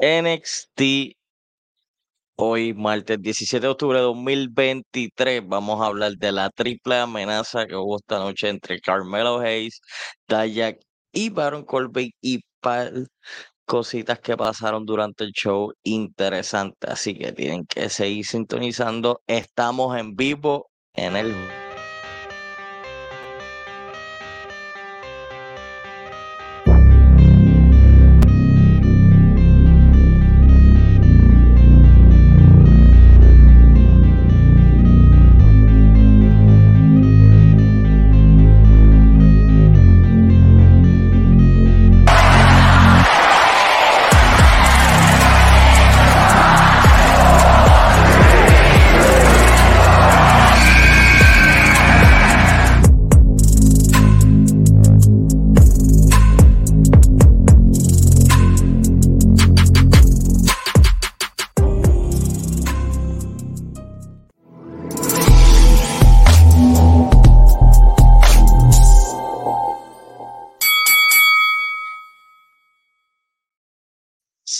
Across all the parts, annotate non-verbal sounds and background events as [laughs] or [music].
NXT Hoy, martes 17 de octubre de 2023, vamos a hablar de la triple amenaza que hubo esta noche entre Carmelo Hayes, Dayak y Baron Corbin y par cositas que pasaron durante el show interesante. Así que tienen que seguir sintonizando. Estamos en vivo en el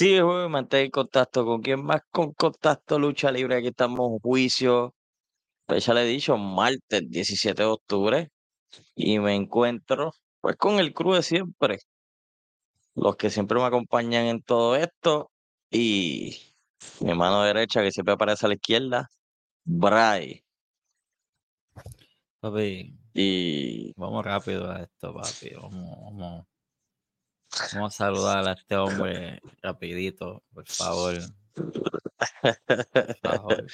Sí, juego mantén contacto con quien más con contacto lucha libre. Aquí estamos juicio. Pues ya le he dicho, martes 17 de octubre. Y me encuentro pues con el crew de siempre. Los que siempre me acompañan en todo esto. Y mi mano derecha, que siempre aparece a la izquierda, Bray. Papi, Y vamos rápido a esto, papi. Vamos, vamos. Vamos a saludar a este hombre rapidito, por favor. Por favor.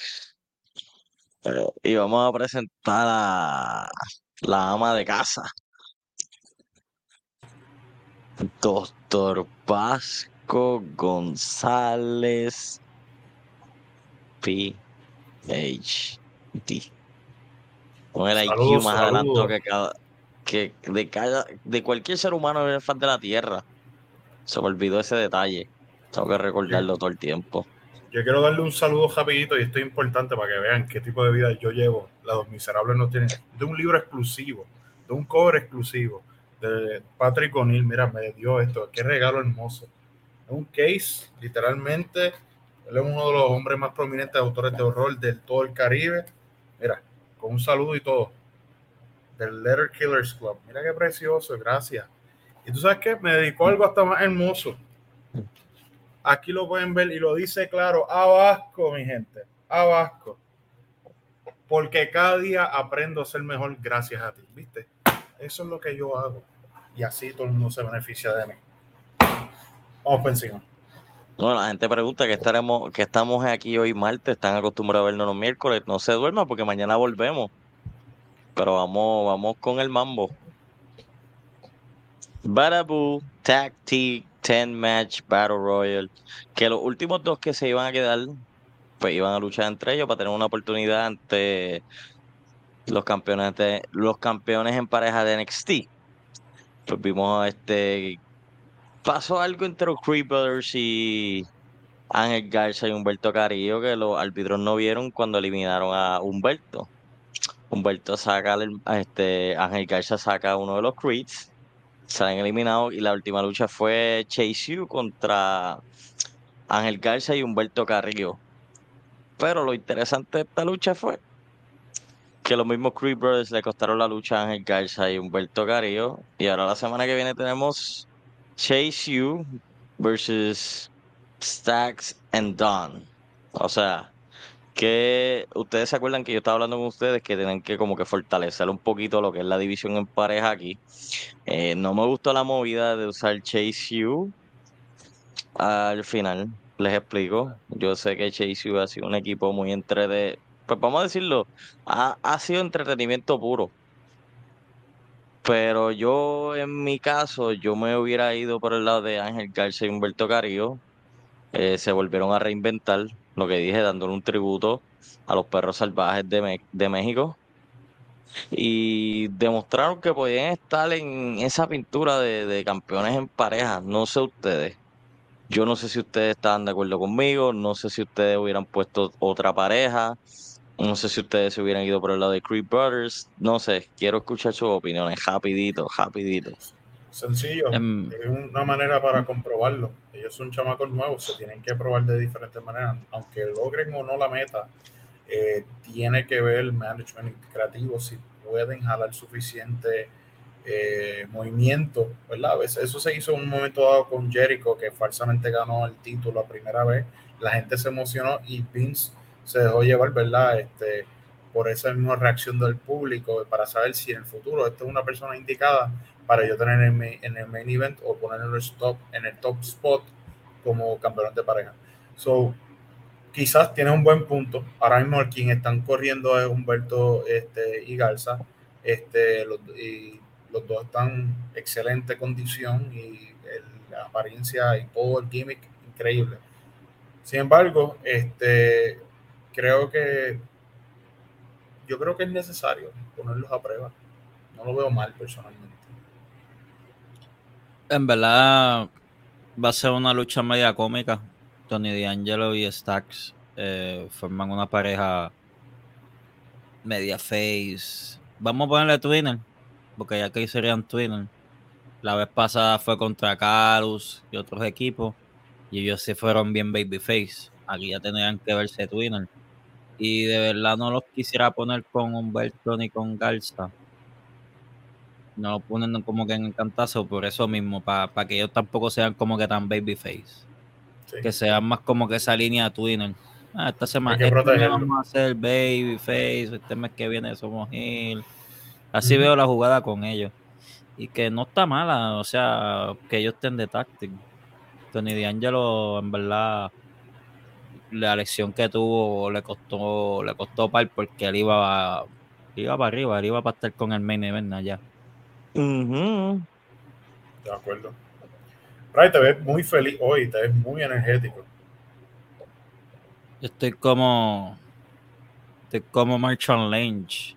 Y vamos a presentar a la ama de casa. Doctor Vasco González PhD. Con el IQ más adelantado que, cada, que de, cada, de cualquier ser humano en el fan de la Tierra. Se me olvidó ese detalle. Tengo que recordarlo todo el tiempo. Yo quiero darle un saludo rapidito y esto es importante para que vean qué tipo de vida yo llevo. La Dos Miserables no tienen. De un libro exclusivo, de un cover exclusivo, de Patrick O'Neill. Mira, me dio esto. Qué regalo hermoso. Es un case, literalmente. Él es uno de los hombres más prominentes de autores de horror del todo el Caribe. Mira, con un saludo y todo. Del Letter Killers Club. Mira qué precioso, gracias. Y tú sabes qué, me dedicó algo hasta más hermoso. Aquí lo pueden ver y lo dice claro, a Vasco, mi gente, a Vasco. Porque cada día aprendo a ser mejor gracias a ti, ¿viste? Eso es lo que yo hago. Y así todo el mundo se beneficia de mí. Vamos por encima. La gente pregunta que estaremos, que estamos aquí hoy martes, están acostumbrados a vernos los miércoles, no se duerma porque mañana volvemos. Pero vamos, vamos con el mambo. Badabu Tag Team 10 Match Battle Royal. Que los últimos dos que se iban a quedar, pues iban a luchar entre ellos para tener una oportunidad ante los campeones de, los campeones en pareja de NXT. Pues vimos este pasó algo entre los Creed Brothers y Ángel Garza y Humberto Carillo que los árbitros no vieron cuando eliminaron a Humberto. Humberto saca, a este, Ángel Garza saca uno de los Creeds, salen eliminados y la última lucha fue Chase U contra Ángel Garza y Humberto Carrillo. Pero lo interesante de esta lucha fue que los mismos Creed Brothers le costaron la lucha a Ángel Garza y Humberto Carrillo. Y ahora la semana que viene tenemos Chase U versus Stacks and Don. O sea, que ustedes se acuerdan que yo estaba hablando con ustedes que tienen que como que fortalecer un poquito lo que es la división en pareja aquí. Eh, no me gustó la movida de usar Chase U al final. Les explico. Yo sé que Chase U ha sido un equipo muy entre pues vamos a decirlo, ha, ha sido entretenimiento puro. Pero yo, en mi caso, yo me hubiera ido por el lado de Ángel Garza y Humberto Carrillo. Eh, se volvieron a reinventar, lo que dije, dándole un tributo a los perros salvajes de, de México. Y demostraron que podían estar en esa pintura de, de campeones en pareja. No sé ustedes. Yo no sé si ustedes estaban de acuerdo conmigo. No sé si ustedes hubieran puesto otra pareja. No sé si ustedes se hubieran ido por el lado de Creed Brothers. No sé. Quiero escuchar sus opiniones. Rapidito, rapidito. Sencillo. Em, Es una manera para comprobarlo. Ellos ellos son chamacos nuevos, se tienen que probar de diferentes maneras, aunque logren o no la meta, eh, tiene que ver el management creativo si pueden jalar suficiente eh, movimiento, ¿verdad? A veces eso se hizo en un momento dado con Jericho, que falsamente ganó el título la primera vez, la gente se emocionó y Vince se dejó llevar, ¿verdad? Este, por esa misma reacción del público para saber si en el futuro esta es una persona indicada para yo tener en, el main event o poner en el, top spot como campeón de pareja. So, quizás tiene un buen punto. Ahora mismo quien están corriendo es Humberto este, y Garza. Este, los, y los dos están en excelente condición y la apariencia y todo el gimmick increíble. Sin embargo, este, creo que yo creo que es necesario ponerlos a prueba. No lo veo mal personalmente. En verdad va a ser una lucha media cómica. Tony D'Angelo y Stacks eh, forman una pareja media face. Vamos a ponerle Twinner, porque ya que serían Twinner. La vez pasada fue contra Carlos y otros equipos, y ellos se fueron bien babyface. Aquí ya tendrían que verse Twinner. Y de verdad no los quisiera poner con Humberto ni con Garza no lo ponen como que en el cantazo por eso mismo, para que ellos tampoco sean como que tan babyface. Que sean más como que esa línea Twinner. Ah, esta semana este vamos a hacer babyface, este mes que viene somos heel. Así veo la jugada con ellos. Y que no está mala, o sea, que ellos estén de táctil. Tony D'Angelo, en verdad, la lección que tuvo le costó, le costó par porque él iba, iba para arriba, él iba para estar con el main event allá. De acuerdo. Ray, te ves muy feliz hoy, te ves muy energético. Estoy como. Estoy como Marchand Lynch.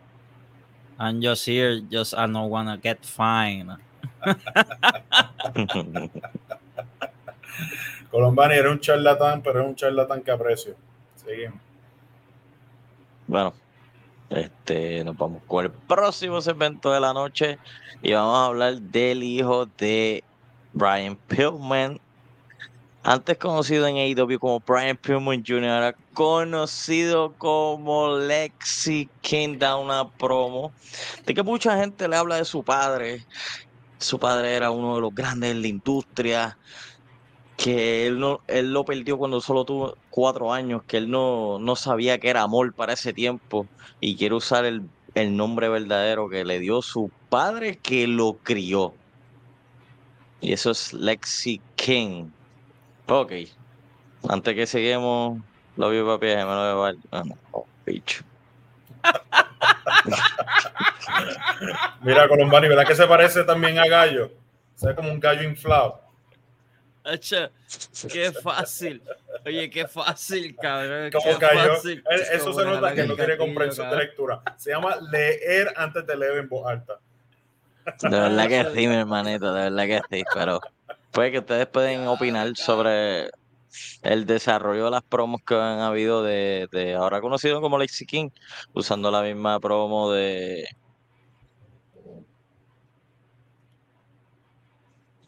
I'm just here, just I don't wanna get fine. [laughs] Colombani era un charlatán, pero es un charlatán que aprecio. Seguimos. Bueno, este, nos vamos con el próximo segmento de la noche y vamos a hablar del hijo de Brian Pillman, antes conocido en AEW como Brian Pillman Jr., ahora conocido como Lexi King, da una promo de que mucha gente le habla de su padre. Su padre era uno de los grandes en la industria, que él, no, él lo perdió cuando solo tuvo cuatro años, que él no, no sabía que era amor para ese tiempo y quiere usar el, el nombre verdadero que le dio su padre que lo crió. Y eso es Lexi King. Ok. Antes que seguimos, lo vi papi, me lo veo. Ah, oh, bicho. [laughs] Mira, Colombani, ¿verdad que se parece también a Gallo? Se como un gallo inflado. Qué fácil. Oye, qué fácil, cabrón. Como gallo. Eso se nota que no tiene comprensión de lectura. Se llama leer antes de leer en voz alta. De verdad que sí, mi hermanito, de verdad que sí, pero pues que ustedes pueden opinar sobre el desarrollo de las promos que han habido de, de ahora conocido como Lexi King, usando la misma promo de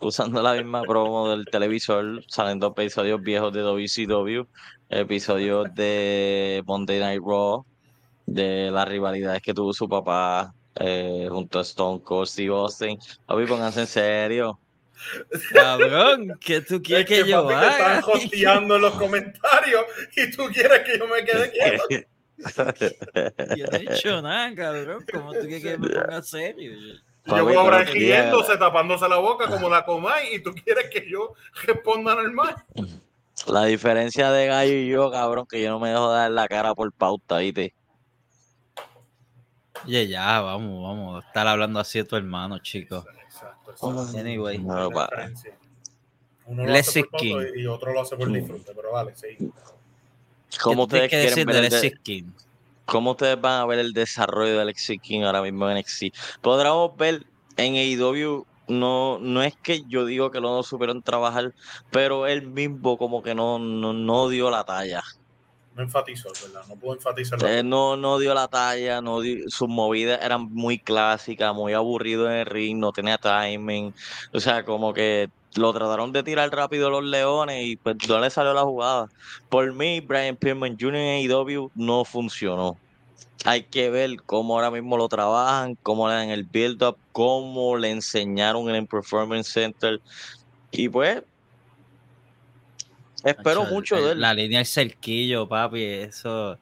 usando la misma promo del televisor, saliendo episodios viejos de WCW, episodios de Monday Night Raw, de las rivalidades que tuvo su papá eh, junto a Stone Cold Steve Austin. Papi, pónganse en serio. Cabrón, ¿qué tú quieres que, yo haga? Te están hosteando en los comentarios y tú quieres que yo me quede quieto. [laughs] yo no he hecho nada, cabrón. ¿Cómo tú quieres que me ponga serio? Yo voy ahora riéndose, tapándose la boca como la comay y tú quieres que yo responda normal. La diferencia de Gallo y yo, cabrón, que yo no me dejo dar la cara por pauta, ¿viste? Oye, ya, vamos, vamos. Estar hablando así de tu hermano, chicos. Anyway. Uno lo hace por y otro lo hace por disfrute, pero vale, sí. ¿Cómo ustedes quieren ver el ¿Cómo ustedes van a ver el desarrollo de Alexis King ahora mismo en NXT? Podremos ver en AEW, no, no es que yo digo que lo no supieron trabajar, pero él mismo como que no, no dio la talla no enfatizó, ¿verdad? No pudo enfatizar. Eh, no, no dio la talla, no sus movidas eran muy clásicas, muy aburrido en el ring, no tenía timing. O sea, como que lo trataron de tirar rápido los Leones y pues no le salió la jugada. Por mí, Brian Pillman Jr. en AEW no funcionó. Hay que ver cómo ahora mismo lo trabajan, cómo le dan el build-up, cómo le enseñaron en el Performance Center. Y pues, espero mucho el- de él. La línea del cerquillo, papi, eso,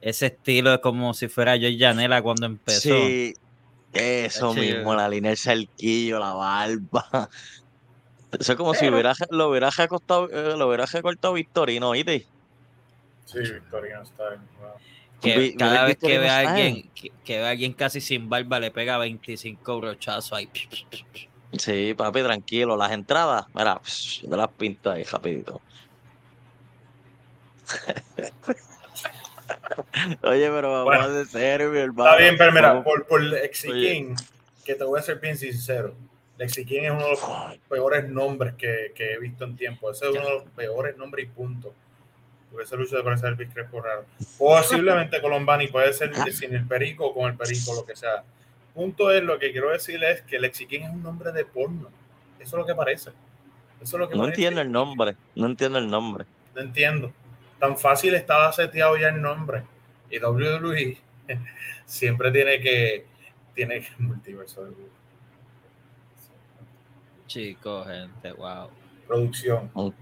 ese estilo es como si fuera Joy Janela cuando empezó. Sí, eso yo- mismo, la línea del cerquillo, la barba. Eso es como si hubiera, lo hubiera recortado, eh, lo hubiera recortado Victorino, ¿oíste? Sí, Victoriano está bien. wow. Que Vi- cada vez que Victorino ve a alguien, que, que ve a alguien casi sin barba, le pega 25 brochazos ahí. Sí, papi, tranquilo. Las entradas, mira, psh, yo las pinto ahí rapidito. [laughs] Oye, pero vamos Bueno, a ser serio, mi hermano. Está bien, pero mira, por, por Oye. King, que te voy a ser bien sincero. Lexi King es uno de los peores nombres que, que he visto en tiempo. Ese es uno de los peores nombres y punto. Porque ese lucho de parecer el Crespo raro. Posiblemente [laughs] Colombani puede ser sin el perico o con el perico, lo que sea. Punto es, lo que quiero decirle es que Lexi King es un nombre de porno. Eso es lo que parece. Eso es lo que No parece. entiendo el nombre, no entiendo el nombre. No entiendo. Tan fácil estaba seteado ya el nombre. Y WWE [laughs] siempre tiene que. Tiene que. Multiverso de Google. Chicos, gente, wow. Producción. Esto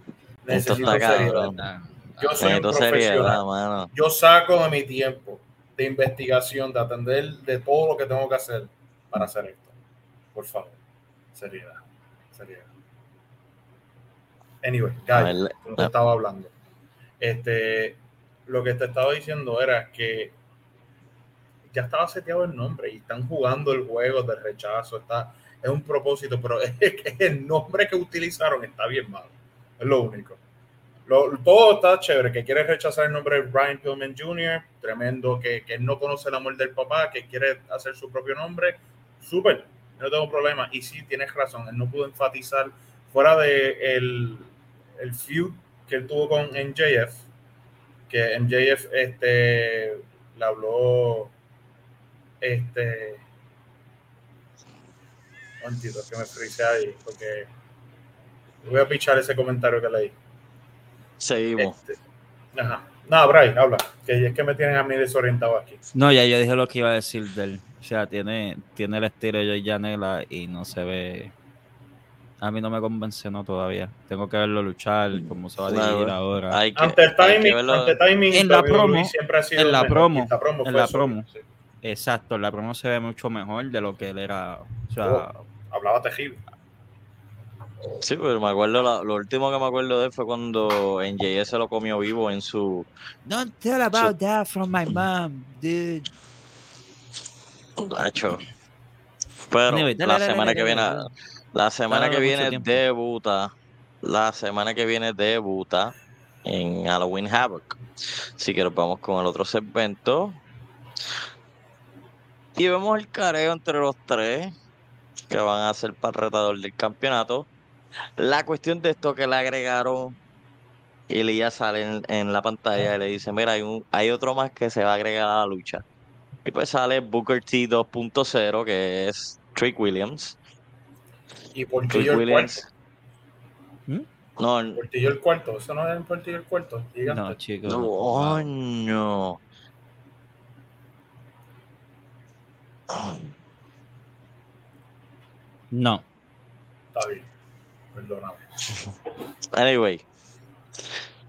Necesito está seriedad. Yo soy un Necesito seriedad, profesional. mano. Yo saco de mi tiempo de investigación, de atender de todo lo que tengo que hacer para hacer esto. Por favor. Seriedad. Seriedad. Anyway, ver, como te estaba hablando. Este, lo que te estaba diciendo era que ya estaba seteado el nombre y están jugando el juego del rechazo. Está, es un propósito, pero [laughs] es que el nombre que utilizaron está bien malo. Es lo único. Todo está chévere. Que quiere rechazar el nombre de Brian Pillman Jr., tremendo. Que, que no conoce el amor del papá, que quiere hacer su propio nombre. Súper, no tengo problema. Y sí, tienes razón, él no pudo enfatizar fuera de el, el feud que él tuvo con MJF, que MJF este, le habló, este, momentito, que me frisé ahí, porque voy a pichar ese comentario que leí. Seguimos. Este, ajá. No, Bray, habla, que es que me tienen a mí desorientado aquí. No, ya yo dije lo que iba a decir de él. O sea, tiene, tiene el estilo de Joy Janela y no se ve. A mí no me convence, no todavía. Tengo que verlo luchar, cómo se va a Claro, dirigir ahora. Hay que, Ante el timing, verlo. ante timing, En la promo, siempre ha sido en la mejor, promo, en la eso, promo. sí. Exacto, la promo se ve mucho mejor de lo que él era. O sea, Oh. Hablaba terrible. Sí, pero me acuerdo, la- lo último que me acuerdo de él fue cuando NJS se lo comió vivo en su... Don't tell about that from my mom, dude. Nacho. Pero Anyway, dale, la dale, semana dale, que viene, dale. la semana Dale que viene debuta, la semana que viene debuta en Halloween Havoc. Así que nos vamos con el otro segmento. Y vemos el careo entre los tres que van a ser para el retador del campeonato. La cuestión de esto que le agregaron, Elías sale en, en la pantalla y le dice, mira, hay, un, hay otro más que se va a agregar a la lucha. Y pues sale Booker T 2.0, que es Trick Williams. Y Trick Portillo el Williams. ¿Mm? No. Portillo el cuarto. Eso no es el Portillo el cuarto. Gigante. No, chicos. no, coño. No. Está bien. Perdóname. Anyway.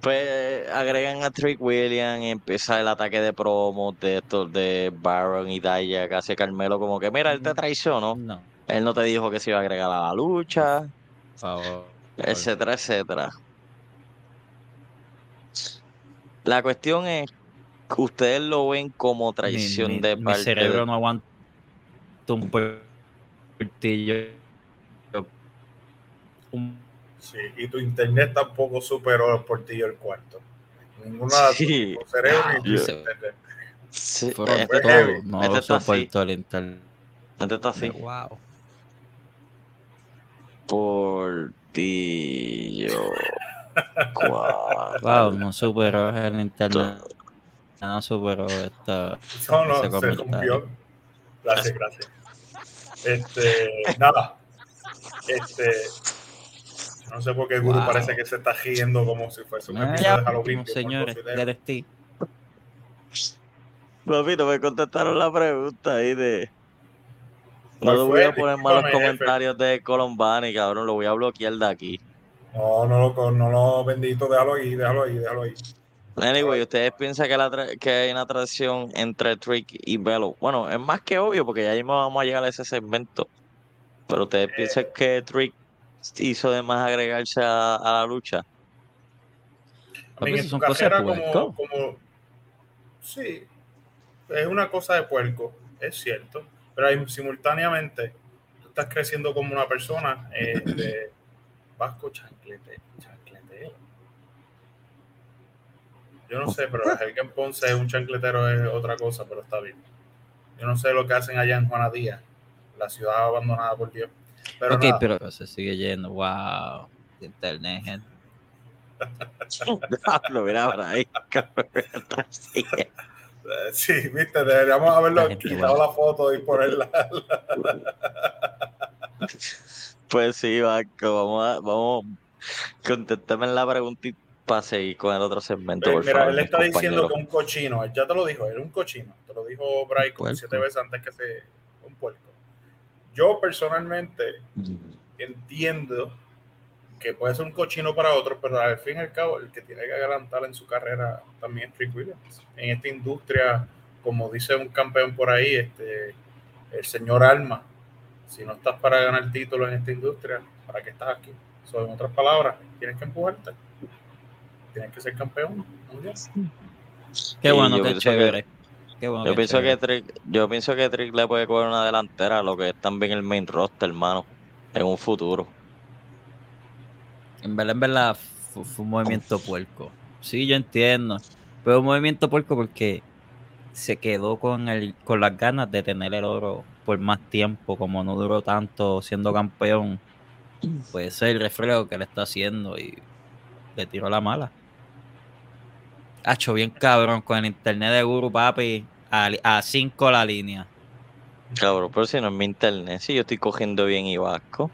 Pues agregan a Trick Williams y empieza el ataque de promos de estos de Baron y Daya, casi Carmelo, como que mira, él te traicionó. No. Él no te dijo que se iba a agregar a la lucha, Por favor. etcétera, etcétera. La cuestión es que ustedes lo ven como traición Mi- mi- de mi parte cerebro de- no aguanta un portillo. Un Sí, y tu internet tampoco superó el Portillo el cuarto. Ninguna de Sí. tu cerebro ni Yo- internet. Sí, fueron este, heavy. todo. No este soporto el internet. este está así. Wow. Portillo. Cuatro. Wow, no superó el internet. No superó esta. No, no, se comentario. rompió. Gracias, gracias. Este, [laughs] nada. Este, No sé por qué el gurú Wow. parece que se está riendo como si fuese un Ah, episodio de Halloween. no, señores. DLT. Papi, no me contestaron la pregunta ahí de. No ¿Cuál lo voy a poner malos jefe. comentarios de Colombani, cabrón. Lo voy a bloquear de aquí. No, no lo, no lo bendito, déjalo ahí, déjalo ahí, déjalo ahí. Anyway, ¿ustedes piensan que, la tra- que hay una atracción entre Trick y Velo? Bueno, es más que obvio porque ya mismo vamos a llegar a ese segmento. Pero ¿ustedes Eh. piensan que Trick hizo de más agregarse a, a la lucha? A mí, son cosas de carrera puerco. como, como... Sí, es una cosa de puerco, es cierto. Pero ahí, simultáneamente, tú estás creciendo como una persona eh, de [clears throat] vasco chanclete, chancletero. Yo no sé, pero el que en Ponce es un chancletero es otra cosa, pero está bien. Yo no sé lo que hacen allá en Juana Díaz, la ciudad abandonada por Dios. Pero ok, nada. pero se sigue yendo. Wow. Internet, gente. Lo mira por ahí. Sí. Viste, deberíamos haberlo La quitado buena. la foto y ponerla. Pues sí, Vasco, vamos a, vamos, contéstame la pregunta y para seguir con el otro segmento, por Mira, favor, él está diciendo que un cochino, él ya te lo dijo, era un cochino, te lo dijo Puerco. siete veces antes que se un puerco. Yo personalmente entiendo que puede ser un cochino para otros, pero al fin y al cabo el que tiene que adelantar en su carrera también es Trick Williams. En esta industria, como dice un campeón por ahí, este, el señor Alma, si no estás para ganar títulos en esta industria, ¿para qué estás aquí? So, en otras palabras, tienes que empujarte. Tienes que ser campeón mundial. Qué bueno, qué chévere. Qué bueno, Yo qué pienso que chévere. Trick, yo pienso que Trick le puede coger una delantera a lo que es también el main roster, hermano, en un futuro. En verdad, en verdad, fu- fue, un movimiento puerco. Sí, yo entiendo. Fue un movimiento puerco porque se quedó con el, con las ganas de tener el oro por más tiempo, como no duró tanto siendo campeón. Pues ese es el reflejo que le está haciendo y le tiró la mala. Hacho bien cabrón con el internet de Guru Papi a 5 la línea. Cabrón, pero si no es mi internet, si yo estoy cogiendo bien y Vasco.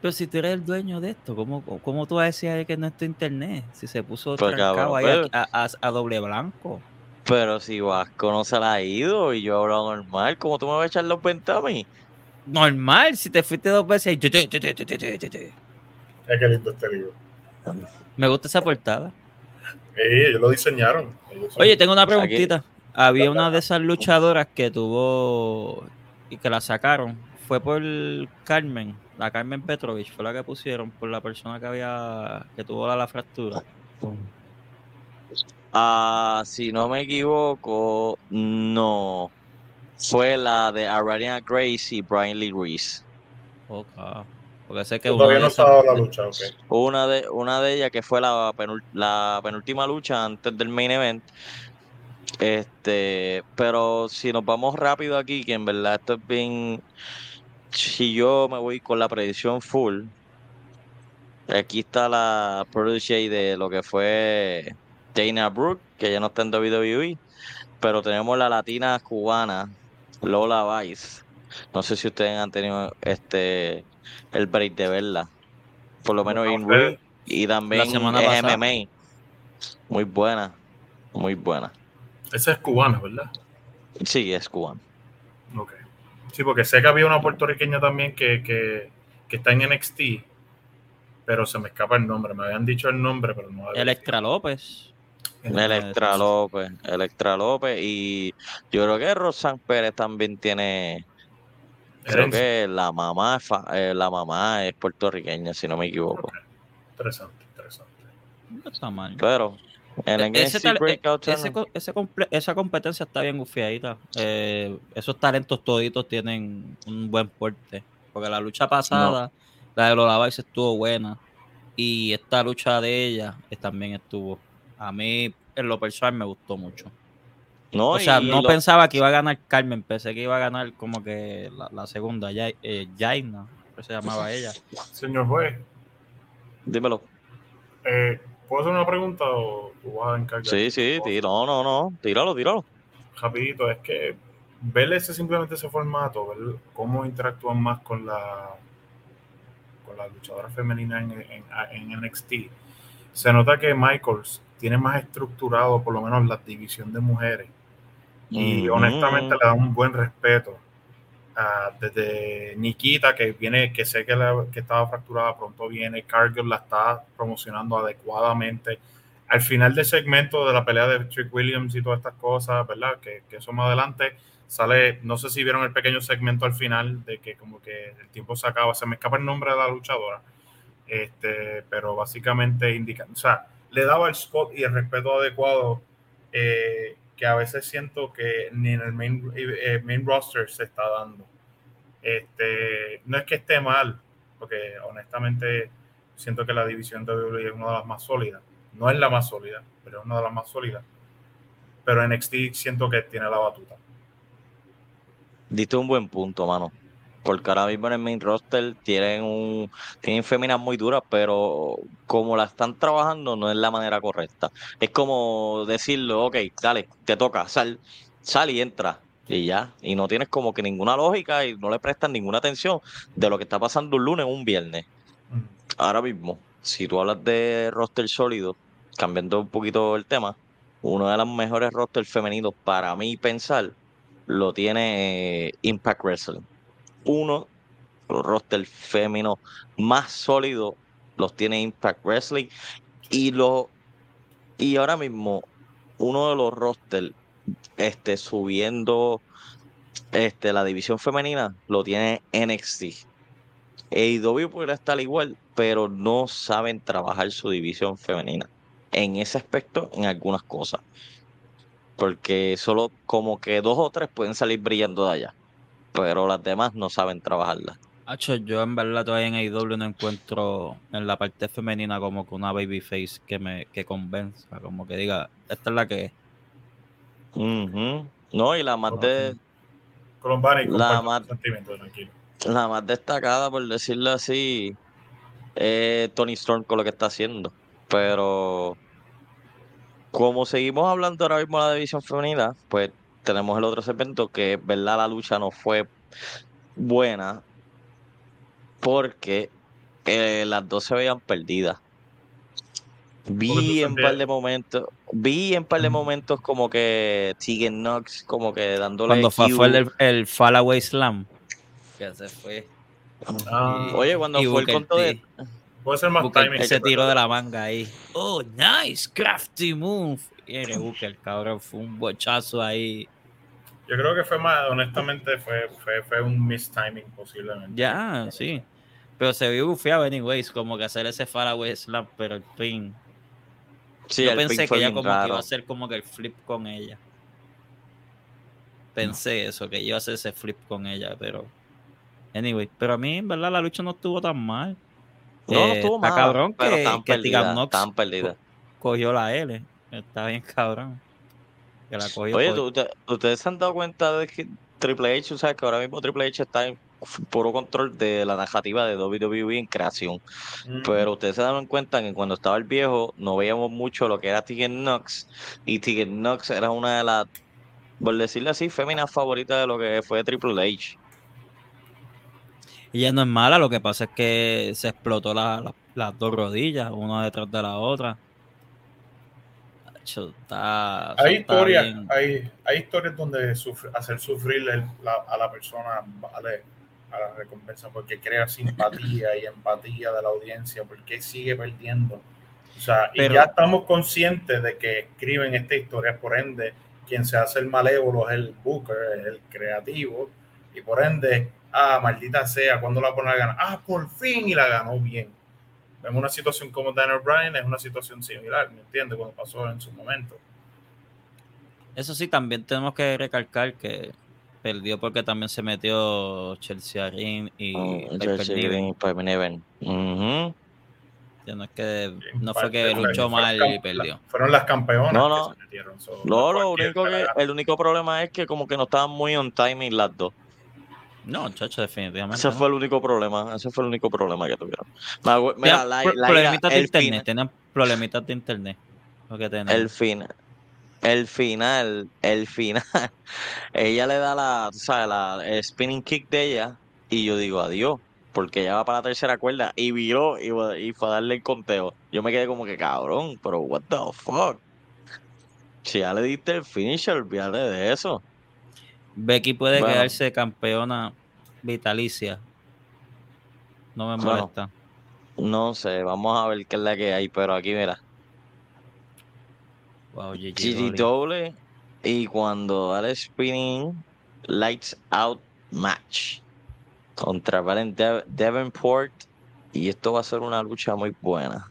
Pero si tú eres el dueño de esto, ¿cómo, cómo tú vas a decir que no es tu internet? Si se puso Pues, trancado cabrón, ahí pero- a, a- a doble blanco. Pero si Vasco no se la ha ido y yo he hablado normal, ¿cómo tú me vas a echar los ventas a mí? Normal, si te fuiste dos veces. y que lindo este libro. Me gusta esa portada. Eh, ellos lo diseñaron. Ellos son- Oye, tengo una Aquí- preguntita. Había una de esas luchadoras que tuvo y que la sacaron. Fue por Carmen, la Carmen Petrovich, fue la que pusieron por la persona que había que tuvo la, la fractura. Ah, si no me equivoco, no. Fue la de Ariana Grace y Brian Lee Reese. Ok. Porque sé que todavía una no de se ha dado la lucha. Una de, una de ellas que fue la, penul- la penúltima lucha antes del main event. Este, pero si nos vamos rápido aquí, que en verdad esto es bien. Si yo me voy con la predicción full, aquí está la protege de lo que fue Dana Brooke, que ya no está en WWE, pero tenemos la latina cubana, Lola Vice. No sé si ustedes han tenido este el break de verla. Por lo menos No, en Ring y también es pasada. MMA. Muy buena, muy buena. Esa es cubana, ¿verdad? Sí, es cubana. Ok. Sí, porque sé que había una puertorriqueña también que, que, que está en NXT, pero se me escapa el nombre. Me habían dicho el nombre, pero no. había Electra López. Electra. López, Electra López y yo creo que Rosan Pérez también tiene, creo que la mamá, es fa- eh, la mamá es puertorriqueña, si no me equivoco. Interesante, interesante. No está mal. Pero en el E- ese tal- Breakout Ese Channel- co- ese comple- esa competencia está bien gufiadita. Eh, esos talentos toditos tienen un buen porte. Porque la lucha pasada, la de Lola Vice estuvo buena. Y esta lucha de ella eh, también estuvo. A mí, en lo personal, me gustó mucho. No, o sea, no lo- pensaba que iba a ganar Carmen, pensé que iba a ganar como que la, la segunda, Yai- eh, Jaina, que se llamaba ella. Señor juez, dímelo. eh, ¿puedo hacer una pregunta o tú vas a encargar? Sí, sí, tí- no, no, no, tíralo, tíralo. Rapidito, es que ver ese simplemente ese formato, ver cómo interactúan más con la con las luchadoras femeninas en, en, en, NXT, se nota que Michaels tiene más estructurado por lo menos la división de mujeres. Y honestamente le da un buen respeto. desde Nikita, que viene, que sé que, que estaba fracturada, pronto viene. Cargill la está promocionando adecuadamente. Al final del segmento de la pelea de Trick Williams y todas estas cosas, ¿verdad? Que, que eso más adelante sale, no sé si vieron el pequeño segmento al final de que como que el tiempo se acaba, se me escapa el nombre de la luchadora, este, pero básicamente indica, o sea, le daba el spot y el respeto adecuado eh, que a veces siento que ni en el main, eh, main roster se está dando. Este, no es que esté mal, porque honestamente siento que la división de WWE es una de las más sólidas. No es la más sólida, pero es una de las más sólidas. Pero NXT siento que tiene la batuta. Diste un buen punto, mano. Porque ahora mismo en el main roster tienen un tienen féminas muy duras, pero como la están trabajando no es la manera correcta. Es como decirlo, ok, dale, te toca, sal, sal y entra. Y ya, y no tienes como que ninguna lógica y no le prestan ninguna atención de lo que está pasando un lunes o un viernes. Mm. Ahora mismo, si tú hablas de roster sólido, cambiando un poquito el tema, uno de los mejores rosters femeninos para mí pensar lo tiene eh, Impact Wrestling. Uno, los roster femeninos más sólidos los tiene Impact Wrestling. Y, lo, y ahora mismo, uno de los rosters este, subiendo este, la división femenina lo tiene NXT. AEW puede estar igual, pero no saben trabajar su división femenina. En ese aspecto, en algunas cosas porque solo como que dos o tres pueden salir brillando de allá, pero las demás no saben trabajarla. Hacho, yo en verdad todavía en AEW no encuentro en la parte femenina como que una babyface que me que convenza, como que diga, esta es la que es. No, y la más de... la más, la más destacada, por decirlo así, es Tony Storm con lo que está haciendo. Pero como seguimos hablando ahora mismo de la división femenina, pues tenemos el otro segmento que, verdad, la lucha no fue buena porque eh, las dos se veían perdidas. Vi en par de momentos, vi en par de momentos como que Tegan Knox como que dándole cuando fue, el, el Fallaway Slam que se fue. Ah. Oye, cuando fue el conto de Puede ser más timing. Ese tiro de la manga ahí. Oh, nice, crafty move. Y [laughs] el cabrón, fue un bochazo ahí. Yo creo que fue más, honestamente, fue, fue, fue un mistiming posiblemente. Ya, sí. Pero se vio bufiado anyways, como que hacer ese faraway slap, pero el pin. Sí, Yo pensé que ella como que iba a hacer como que el flip con ella. Pensé eso, que iba a hacer ese flip con ella, pero. Anyway, pero a mí, en verdad, la lucha no estuvo tan mal. No, no eh, estuvo mal. cabrón pero que, tan que perdida, tan perdida. cogió la L. Está bien cabrón. Que la cogió Oye, ¿ustedes se han dado cuenta de que Triple H, o sea, que ahora mismo Triple H está en puro control de la narrativa de WWE en creación. Mm. Pero ustedes se dan cuenta que cuando estaba el viejo no veíamos mucho lo que era Tegan Knox. Y Tegan Knox era una de las, por decirlo así, féminas favoritas de lo que fue Triple H. Ella no es mala, lo que pasa es que se explotó las dos rodillas, una detrás de la otra. Hay, historias, hay, hay, historias donde hacer sufrir a la persona vale a la recompensa porque crea simpatía y empatía de la audiencia, porque sigue perdiendo. O sea, y ya estamos conscientes de que escriben esta historia, por ende, quien se hace el malévolo es el booker, es el creativo, y por ende ah, maldita sea, cuando la pone a ganar, ah, por fin y la ganó bien. En una situación como Daniel Bryan es una situación similar, ¿me entiendes? Cuando pasó en su momento. Eso sí, también tenemos que recalcar que perdió porque también se metió Chelsea Ring y oh, Chelsea y No, es que, no fue que luchó mal y perdió. Fueron las campeonas no, no. que se metieron. no, lo único que, el único problema es que como que no estaban muy on timing las dos. No, chacho, definitivamente. Ese fue el único problema. Ese fue el único problema que tuvieron. Mira, la, problemitas de internet. Tenían problemitas de internet. el final. El final, el [laughs] final, ella le da la, ¿sabes? La, el spinning kick de ella y yo digo adiós. porque ya va para la tercera cuerda y viró y, y fue a darle el conteo. Yo me quedé como que cabrón, pero what the fuck. Si ya le diste el finisher, olvídate de eso. Becky puede quedarse campeona vitalicia. No me molesta. no sé, vamos a ver qué es la que hay, pero aquí mira. Wow, Gigi doble y cuando el spinning lights out match contra Valen Devonport y esto va a ser una lucha muy buena.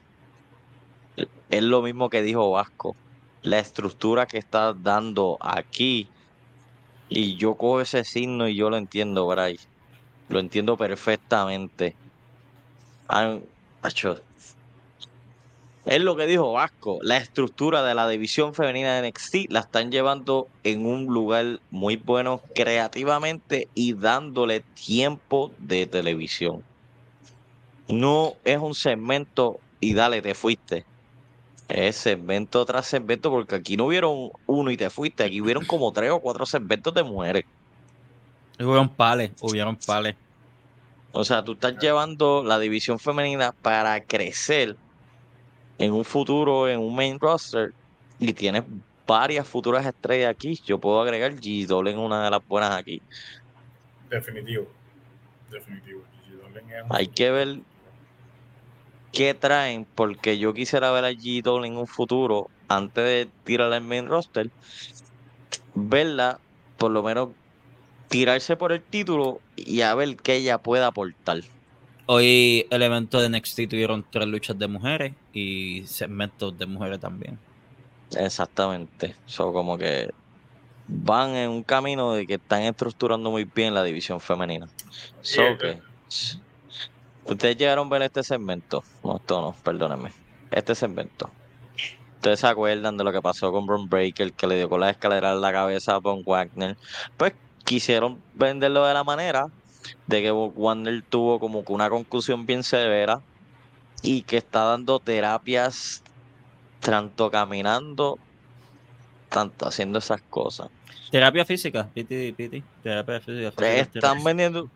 Es lo mismo que dijo Vasco. La estructura que está dando aquí y yo cojo ese signo y yo lo entiendo, Bryce. Lo entiendo perfectamente. Ah, es lo que dijo Vasco. La estructura de la división femenina de NXT la están llevando en un lugar muy bueno creativamente y dándole tiempo de televisión. No es un segmento y dale, te fuiste. Es segmento tras segmento, porque aquí no hubieron uno y te fuiste. Aquí hubieron como tres o cuatro segmentos de mujeres. Hubieron pales, hubieron pales. O sea, tú estás llevando la división femenina para crecer en un futuro, en un main roster, y tienes varias futuras estrellas aquí. Yo puedo agregar G en una de las buenas aquí. Definitivo. Definitivo. Hay que ver qué traen, porque yo quisiera ver a G en un futuro, antes de tirarla en main roster, verla, por lo menos tirarse por el título y a ver qué ella pueda aportar. Hoy el evento de NXT tuvieron tres luchas de mujeres y segmentos de mujeres también. Exactamente. Son como que van en un camino de que están estructurando muy bien la división femenina. Ustedes llegaron a ver este segmento. No, esto no, perdónenme. Este segmento. Ustedes se acuerdan de lo que pasó con Braun Breaker, que le dio con la escalera en la cabeza a Von Wagner. Pues quisieron venderlo de la manera de que Wander tuvo como que una conclusión bien severa y que está dando terapias tanto caminando, tanto haciendo esas cosas. Terapia física, piti, piti, terapia física. Están vendiendo,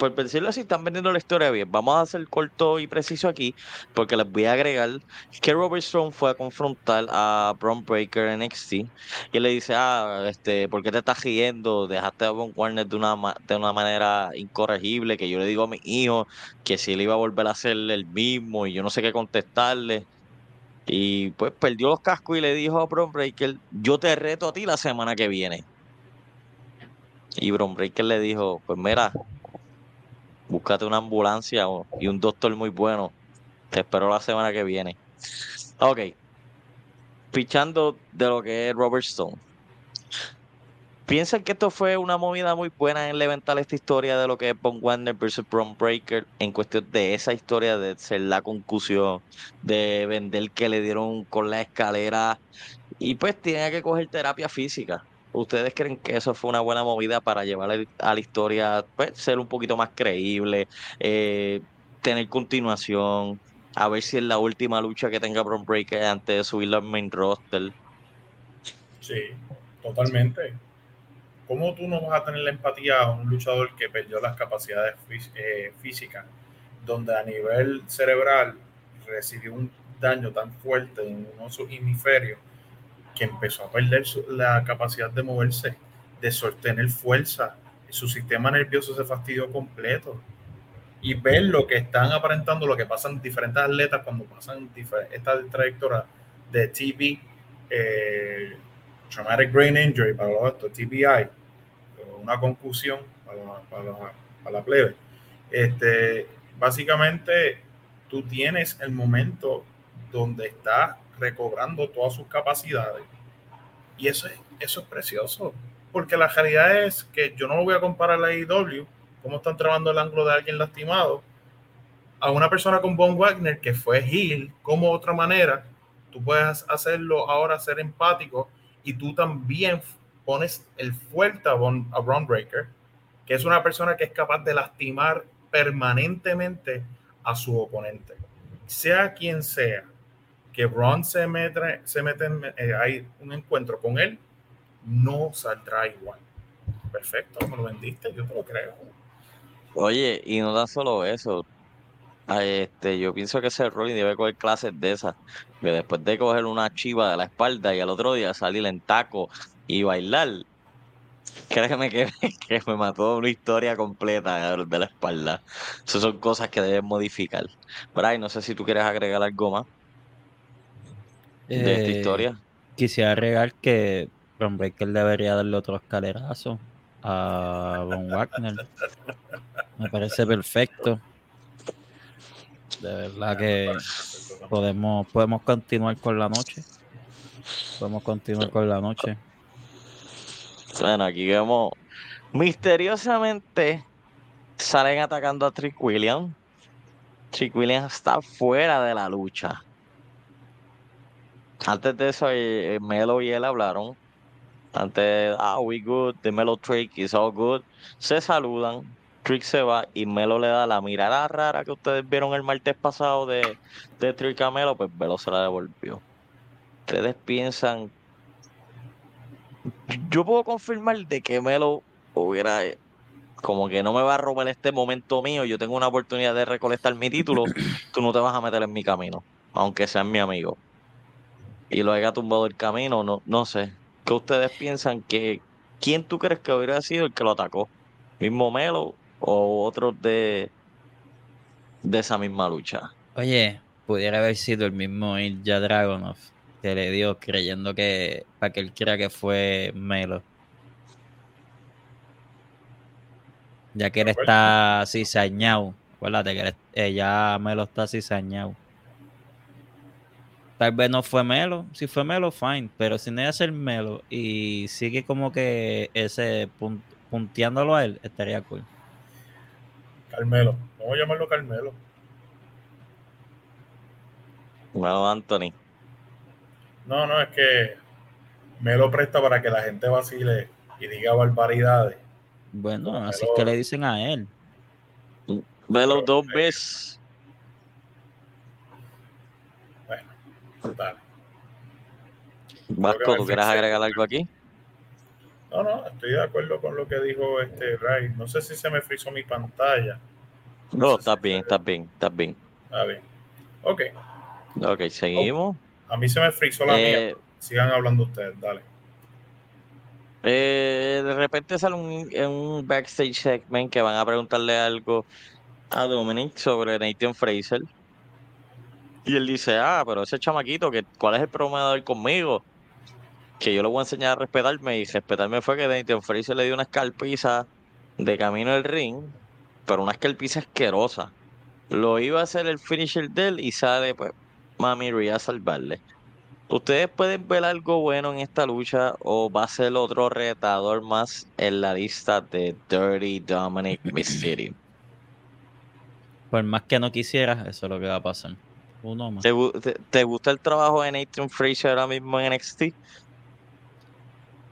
por decirlo así, están vendiendo la historia bien. Vamos a hacer corto y preciso aquí, porque les voy a agregar que Robert Strong fue a confrontar a Braun Breaker en NXT y le dice, ah, este, ¿por qué te estás riendo? Dejaste a Von Warner de una, de una manera incorregible, que yo le digo a mi hijo que si él iba a volver a ser el mismo y yo no sé qué contestarle. Y pues perdió los cascos y le dijo a Braun Breaker, yo te reto a ti la semana que viene. Y Braun Breaker le dijo, pues mira, búscate una ambulancia y un doctor muy bueno. Te espero la semana que viene. Ok. Fichando de lo que es Robert Stone. ¿Piensan que esto fue una movida muy buena en levantar esta historia de lo que es Von Wagner versus Bron Breaker en cuestión de esa historia de ser la concusión, de vender que le dieron con la escalera y pues tiene que coger terapia física? ¿Ustedes creen que eso fue una buena movida para llevar a la historia, pues, ser un poquito más creíble, eh, tener continuación, a ver si es la última lucha que tenga Bron Breaker antes de subirlo al main roster? Sí, totalmente. ¿Cómo tú no vas a tener la empatía a un luchador que perdió las capacidades eh, físicas, donde a nivel cerebral recibió un daño tan fuerte en uno de sus hemisferios? Que empezó a perder la capacidad de moverse, de sostener fuerza, su sistema nervioso se fastidió completo. Y ver lo que están aparentando, lo que pasan diferentes atletas cuando pasan esta trayectoria de TB, eh, Traumatic Brain Injury, para los otros, TBI, una concusión para, para la plebe. Este, básicamente, tú tienes el momento donde está recobrando todas sus capacidades. Y eso es, eso es precioso, porque la realidad es que yo no voy a comparar la IW, cómo están trabajando el ángulo de alguien lastimado, a una persona con Von Wagner que fue heel, como otra manera, tú puedes hacerlo ahora, ser empático, y tú también pones el fuerte a, Von, a que es una persona que es capaz de lastimar permanentemente a su oponente, sea quien sea que Braun se mete, se mete eh, hay un encuentro con él, no saldrá igual. Perfecto, me lo vendiste, yo te lo creo. Oye, y no tan solo eso. Este, yo pienso que ese Rolling debe coger clases de esas. Que después de coger una chiva de la espalda y al otro día salir en taco y bailar, créeme que, [laughs] que me mató una historia completa de la espalda. Esas son cosas que debes modificar. Brian, no sé si tú quieres agregar algo más de esta Eh, historia. Quisiera agregar que Ron Breaker debería darle otro escalerazo a Von Wagner. Me parece perfecto. De verdad que podemos, podemos continuar con la noche. Podemos continuar con la noche. Bueno, aquí vemos misteriosamente salen atacando a Trick Williams. Trick Williams está fuera de la lucha. Antes de eso, eh, eh, Melo y él hablaron. Antes, ah, we good, the Melo Trick is all good. Se saludan, Trick se va y Melo le da la mirada rara que ustedes vieron el martes pasado de, de Trick a Melo, pues Melo se la devolvió. Ustedes piensan yo puedo confirmar de que Melo hubiera eh, como que no me va a robar este momento mío, yo tengo una oportunidad de recolectar mi título, tú no te vas a meter en mi camino, aunque seas mi amigo. Y lo haya tumbado el camino, no, no sé. ¿Qué ustedes piensan que quién tú crees que hubiera sido el que lo atacó? ¿Mismo Melo o otros de, de esa misma lucha? Oye, pudiera haber sido el mismo Ilja Dragonov que le dio creyendo que para que él crea que fue Melo. Ya que él está cizañado. Acuérdate que él- eh, ya Melo está cizañado. Tal vez no fue Melo. Si fue Melo, fine. Pero si no iba a ser Melo y sigue como que ese pun- punteándolo a él, estaría cool. Carmelo. Vamos a llamarlo Carmelo. Bueno, Anthony. No, no, es que me lo presta para que la gente vacile y diga barbaridades. Bueno, No, así es Melo- que le dicen a él. Melo dos veces. Dale. Vasco, ¿tú quieres agregar algo aquí? No, no, estoy de acuerdo con lo que dijo este Ray. No sé si se me frizó mi pantalla. No, estás bien, estás bien, estás bien. A ver. Ok, Ok, seguimos. a mí se me frizó la Eh, mía. Sigan hablando ustedes, dale. Eh, de repente sale un, un backstage segment que van a preguntarle algo a Dominic sobre Nathan Fraser. Y él dice, ah, pero ese chamaquito, que, ¿cuál es el problema de conmigo? Que yo le voy a enseñar a respetarme. Y respetarme fue que Nathan Fraser le dio una escalpiza de camino al ring, pero una escalpiza asquerosa. Lo iba a hacer el finisher de él y sale, pues, Mami Rhea a salvarle. ¿Ustedes pueden ver algo bueno en esta lucha o va a ser otro retador más en la lista de Dirty Dominic Mysterio? Por más que no quisiera, eso es lo que va a pasar. Uno más. ¿Te, te- te gusta el trabajo de Nathan Fraser ahora mismo en NXT?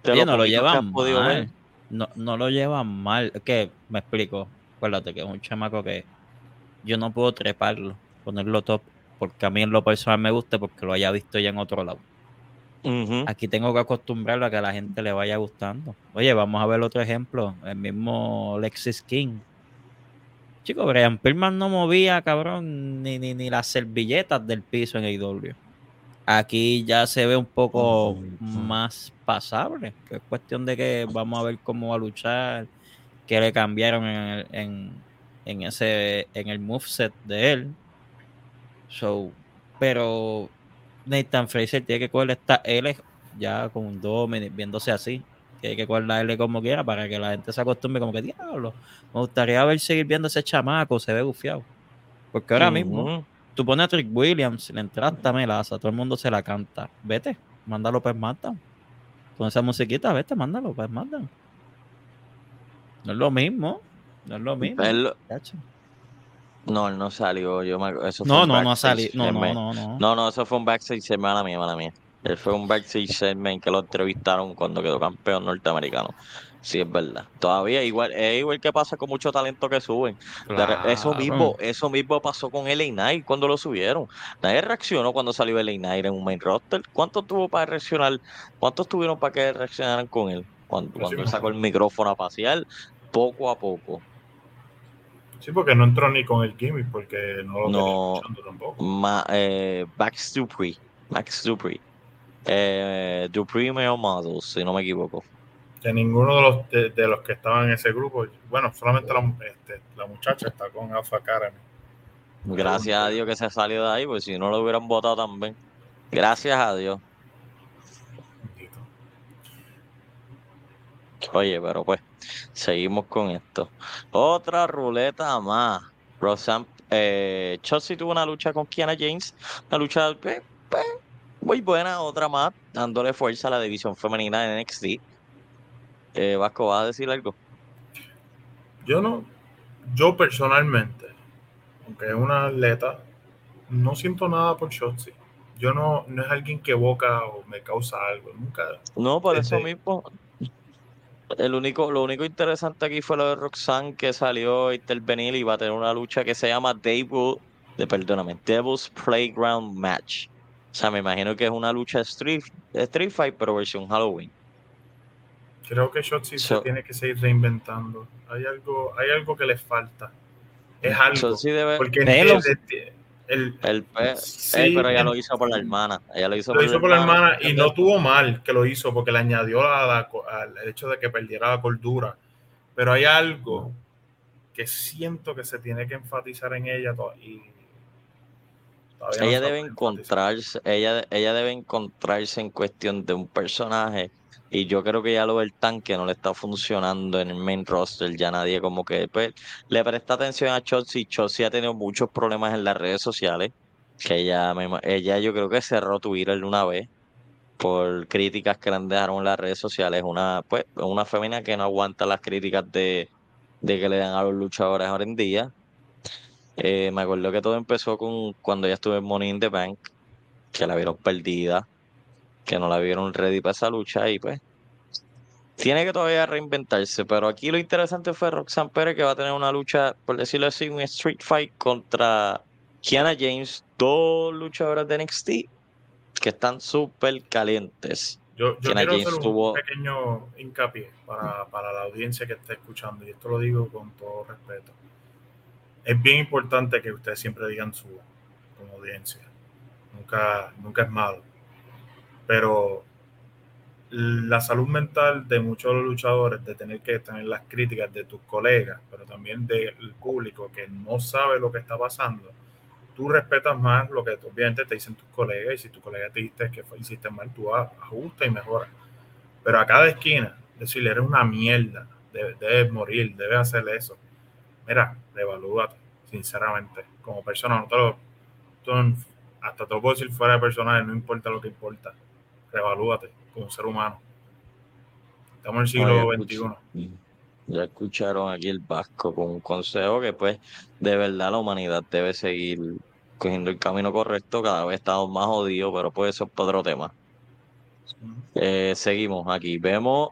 ¿Te Oye, no lo llevan mal. No, no lo llevan mal. Que me explico. Acuérdate que es un chamaco que yo no puedo treparlo, ponerlo top, porque a mí en lo personal me gusta porque lo haya visto ya en otro lado. Aquí tengo que acostumbrarlo a que a la gente le vaya gustando. Oye, vamos a ver otro ejemplo. El mismo Lexis King. Chico, Brian Pillman no movía, cabrón, ni, ni, ni las servilletas del piso en AEW. Aquí ya se ve un poco más pasable. Que es cuestión de que vamos a ver cómo va a luchar, qué le cambiaron en, el- en, en ese en el moveset de él. So, pero Nathan Fraser tiene que coger esta L ya con un Dominic viéndose así. Que coger la L como quiera para que la gente se acostumbre como que diablo. Me gustaría ver seguir viendo ese chamaco, se ve bufiado. Porque ahora mismo, tú pones a Trick Williams, le entraste a melaza, todo el mundo se la canta. Vete, mándalo para SmackDown. Con esa musiquita, vete, mándalo para SmackDown. No es lo mismo. No es lo mismo. Chacho. no, no salió. Yo me- eso No, no, no salido. No, no, segment. no, no. No, no, eso fue un backstage mala mía, mala mía. Él fue un backstage segment que lo entrevistaron cuando quedó campeón norteamericano. Sí, es verdad. Todavía igual, es igual que pasa con mucho talento que suben. Eso mismo, eso mismo pasó con LA Knight cuando lo subieron. Nadie reaccionó cuando salió LA Knight en un main roster. ¿Cuántos tuvo para reaccionar? ¿Cuántos tuvieron para que reaccionaran con él? Cuando, cuando él sacó el micrófono a pasear, poco a poco. Sí, porque no entró ni con el gimmick, porque no lo No. tampoco. Ma, eh, Max Dupree. Max Dupree. Eh, Dupree Male Models, si no me equivoco. Que ninguno de los, de, de los que estaban en ese grupo, bueno, solamente la, este, la muchacha está con Alpha Academy. Gracias a Dios que se salió de ahí, porque si no lo hubieran votado también. Gracias a Dios. Oye, pero pues, seguimos con esto. Otra ruleta más. Roxanne, eh, Chelsea tuvo una lucha con Kiana James. Una lucha pues, pues, muy buena, otra más, dándole fuerza a la división femenina de NXT. Eh, Vasco, ¿vas a decir algo? Yo no, yo personalmente, aunque es una atleta, no siento nada por Shotzi. Yo no, no es alguien que evoca o me causa algo, nunca. No, por eso Este- mismo. El único, lo único interesante aquí fue lo de Roxanne que salió a intervenir y va a tener una lucha que se llama Devil, de, perdóname, Devil's Playground Match. O sea, me imagino que es una lucha street, street fight, pero versión Halloween. Creo que Shotzi So- se tiene que seguir reinventando. Hay algo, hay algo que le falta. Es algo. Debe, porque el, el- sí, eh, pero ella lo hizo por la hermana. Ella lo hizo lo hizo por la hermana y no tuvo mal que lo hizo porque le añadió al hecho de que perdiera la cordura. Pero hay algo que siento que se tiene que enfatizar en ella y todavía Ella debe encontrarse, ella, ella debe encontrarse en cuestión de un personaje y yo creo que ya lo del tanque no le está funcionando en el main roster, ya nadie como que pues, le presta atención a Chelsea, Chelsea ha tenido muchos problemas en las redes sociales, que ella, ella yo creo que cerró Twitter una vez por críticas que le han dejaron en las redes sociales, una pues una femina que no aguanta las críticas de, de que le dan a los luchadores ahora en día. Eh, me acuerdo que todo empezó con cuando ella estuvo en Money in the Bank, que la vieron perdida, que no la vieron ready para esa lucha y pues tiene que todavía reinventarse, pero aquí lo interesante fue Roxanne Pérez que va a tener una lucha, por decirlo así, un street fight contra Kiana James, dos luchadoras de NXT que están súper calientes. Yo, yo Kiana quiero James hacer un tuvo- pequeño hincapié para, para la audiencia que está escuchando, y esto lo digo con todo respeto. Es bien importante que ustedes siempre digan su como audiencia. Nunca, nunca es malo. Pero la salud mental de muchos luchadores, de tener que tener las críticas de tus colegas, pero también del público que no sabe lo que está pasando, tú respetas más lo que obviamente te dicen tus colegas y si tu colega te dice que hiciste mal, tú ajusta y mejora. Pero a cada esquina, decirle, eres una mierda, de- debes morir, debes hacer eso. Mira, revalúate, sinceramente. Como persona, no te lo, tú hasta te lo puedo decir fuera de personal, no importa lo que importa. Revalúate como ser humano. Estamos en el siglo XXI. escucha- Ya escucharon aquí el Vasco con un consejo que pues de verdad la humanidad debe seguir cogiendo el camino correcto, cada vez estamos más jodidos, pero pues eso es para otro tema. Eh, seguimos aquí. Vemos.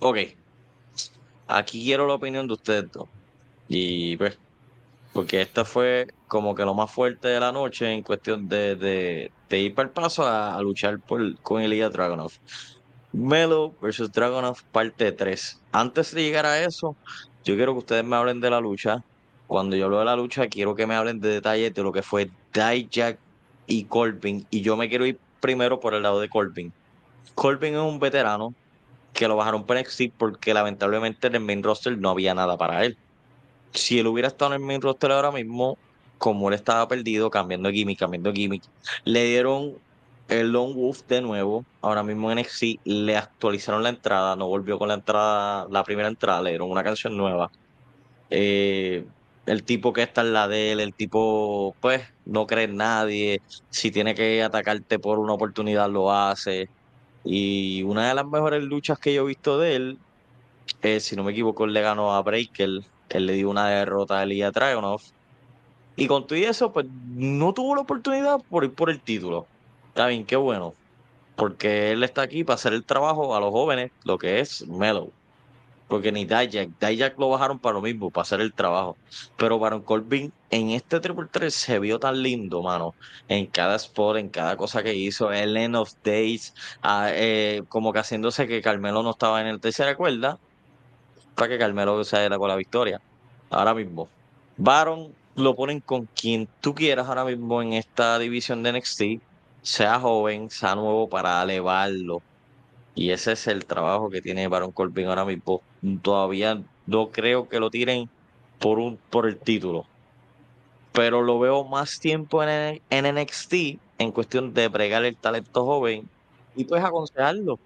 Ok. Aquí quiero la opinión de ustedes dos. Y pues, porque esta fue como que lo más fuerte de la noche en cuestión de, de, ir para el paso a, luchar por, con Ilya Dragunov. Melo versus Dragunov parte 3. Antes de llegar a eso, yo quiero que ustedes me hablen de la lucha. Cuando yo hablo de la lucha, quiero que me hablen de detalles de lo que fue Dijak y Corbin. Y yo me quiero ir primero por el lado de Corbin. Corbin es un veterano que lo bajaron para NXT porque lamentablemente en el main roster no había nada para él. Si él hubiera estado en el main roster ahora mismo, como él estaba perdido, cambiando gimmick, cambiando gimmick, le dieron el Long Wolf de nuevo. Ahora mismo en NXT le actualizaron la entrada, no volvió con la entrada, la primera entrada, le dieron una canción nueva. Eh, el tipo que está en la de él, el tipo, pues, no cree en nadie. Si tiene que atacarte por una oportunidad, lo hace. Y una de las mejores luchas que yo he visto de él, si no me equivoco, él le ganó a Breaker. Él le dio una derrota a Elia Dragunov. Y con todo eso, pues no tuvo la oportunidad por ir por el título. Está bien, qué bueno. Porque él está aquí para hacer el trabajo a los jóvenes, lo que es Melo. Porque ni Dijak, Dijak lo bajaron para lo mismo, para hacer el trabajo. Pero Baron Corbin en este Triple 3 se vio tan lindo, mano. En cada spot, en cada cosa que hizo, el End of Days, ah, eh, como que haciéndose que Carmelo no estaba en el tercera cuerda, para que Carmelo se con la victoria. ahora mismo. Baron lo ponen con quien tú quieras ahora mismo en esta división de NXT, sea joven, sea nuevo, para elevarlo. Y ese es el trabajo que tiene Baron Corbin ahora mismo. Todavía no creo que lo tiren por, un, por el título. Pero lo veo más tiempo en, en NXT en cuestión de bregar el talento joven y pues aconsejarlo